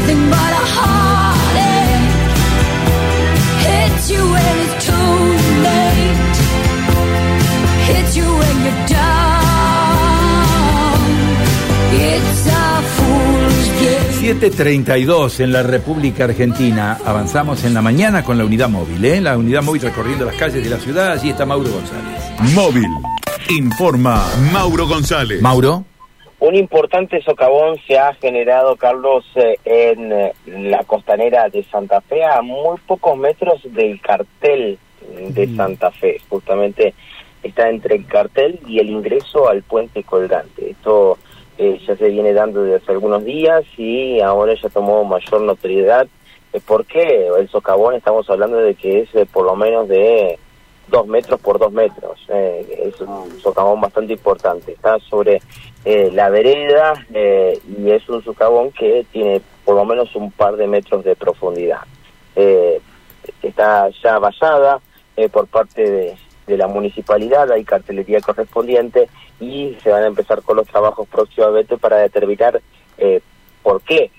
nothing but a heartache. Hits you when it's too late. Hits you when you're down. It's a fool's game. 7.32 en la República Argentina. Avanzamos en la mañana con la unidad móvil, ¿eh? La unidad móvil recorriendo las calles de la ciudad. Allí está Mauro González. Móvil. Informa Mauro González. Mauro. Un importante socavón se ha generado, Carlos, eh, en eh, la costanera de Santa Fe, a muy pocos metros del cartel de Santa Fe. Justamente está entre el cartel y el ingreso al puente colgante. Esto eh, ya se viene dando desde hace algunos días y ahora ya tomó mayor notoriedad. ¿Por qué? El socavón estamos hablando de que es eh, por lo menos de dos metros por dos metros. Eh, es un socavón bastante importante. Está sobre eh, la vereda eh, y es un socavón que tiene por lo menos un par de metros de profundidad. Eh, está ya vallada por parte de, de la municipalidad, hay cartelería correspondiente y se van a empezar con los trabajos próximamente para determinar por qué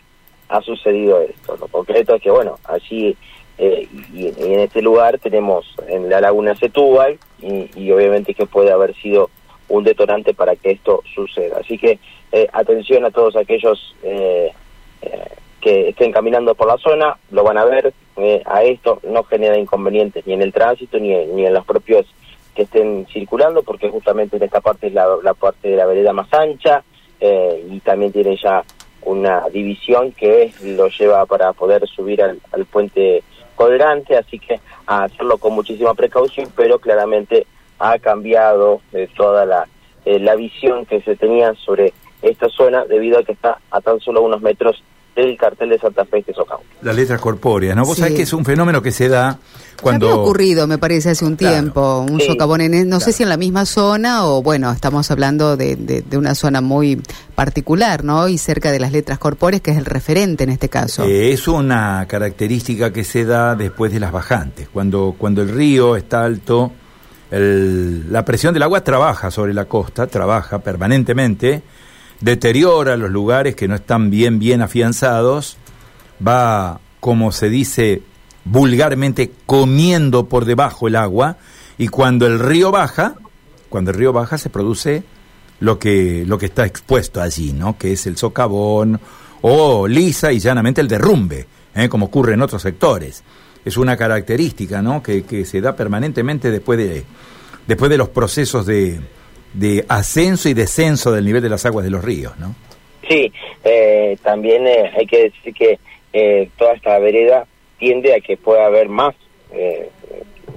ha sucedido esto. Lo concreto es que, bueno, allí eh, y, en este lugar tenemos en la laguna Setúbal y, y obviamente que puede haber sido un detonante para que esto suceda. Así que eh, atención a todos aquellos eh, eh, que estén caminando por la zona, lo van a ver, eh, a esto no genera inconvenientes ni en el tránsito ni, ni en los propios que estén circulando, porque justamente en esta parte es la, la parte de la vereda más ancha y también tiene ya una división que lo lleva para poder subir al, al puente colgante, así que a hacerlo con muchísima precaución, pero claramente ha cambiado eh, toda la, eh, la visión que se tenía sobre esta zona debido a que está a tan solo unos metros del cartel de Santa Fe que socavón. Las letras corpóreas, ¿no? Vos Sí. sabés que es un fenómeno que se da cuando... Ya había ocurrido, me parece, hace un Claro. tiempo, un Sí. socavón en, no sé si en la misma zona o, bueno, estamos hablando de, de- de una zona muy particular, ¿no? Y cerca de las letras corpóreas, que es el referente en este caso. Eh, es una característica que se da después de las bajantes. Cuando, cuando el río está alto, el- la presión del agua trabaja sobre la costa, trabaja permanentemente, deteriora los lugares que no están bien, bien afianzados, va, como se dice vulgarmente, comiendo por debajo el agua, y cuando el río baja, cuando el río baja se produce lo que, lo que está expuesto allí, ¿no? Que es el socavón o lisa y llanamente el derrumbe, ¿eh? como ocurre en otros sectores. Es una característica, ¿no? Que, que se da permanentemente después de, después de los procesos de, de ascenso y descenso del nivel de las aguas de los ríos, ¿no? Sí, eh, también eh, hay que decir que eh, toda esta vereda tiende a que pueda haber más, eh,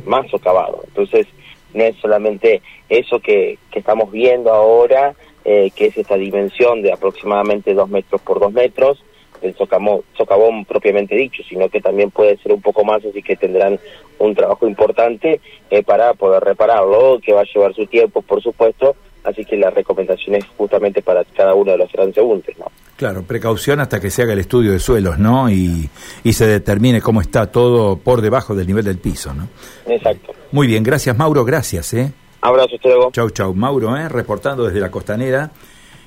más socavado. Entonces, no es solamente eso que, que estamos viendo ahora, eh, que es esta dimensión de aproximadamente dos metros por dos metros, el socavón, socavón propiamente dicho, sino que también puede ser un poco más, así que tendrán un trabajo importante eh, para poder repararlo, que va a llevar su tiempo, por supuesto, así que la recomendación es justamente para cada uno de los transeúntes, ¿no? Claro, precaución hasta que se haga el estudio de suelos, ¿no? Y, y se determine cómo está todo por debajo del nivel del piso, ¿no? Exacto. Muy bien, gracias Mauro, gracias, ¿eh? Abrazo, hasta luego. Chau, chau, Mauro, ¿eh? Reportando desde la costanera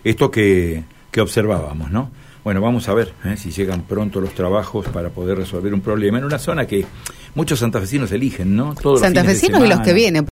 esto que, que observábamos, ¿no? Bueno, vamos a ver ¿eh? si llegan pronto los trabajos para poder resolver un problema en una zona que muchos santafesinos eligen, ¿no? Todos los Santafesinos y los que vienen.